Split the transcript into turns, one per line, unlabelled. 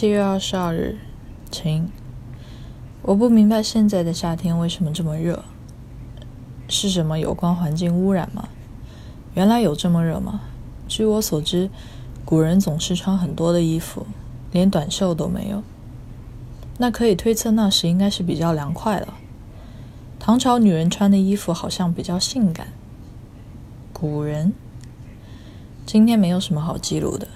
七月二十二日晴。我不明白现在的夏天为什么这么热是什么有关环境污染吗？原来有这么热吗？据我所知古人总是穿很多的衣服连短袖都没有。那可以推测那时应该是比较凉快了。唐朝女人穿的衣服好像比较性感。古人？今天没有什么好记录的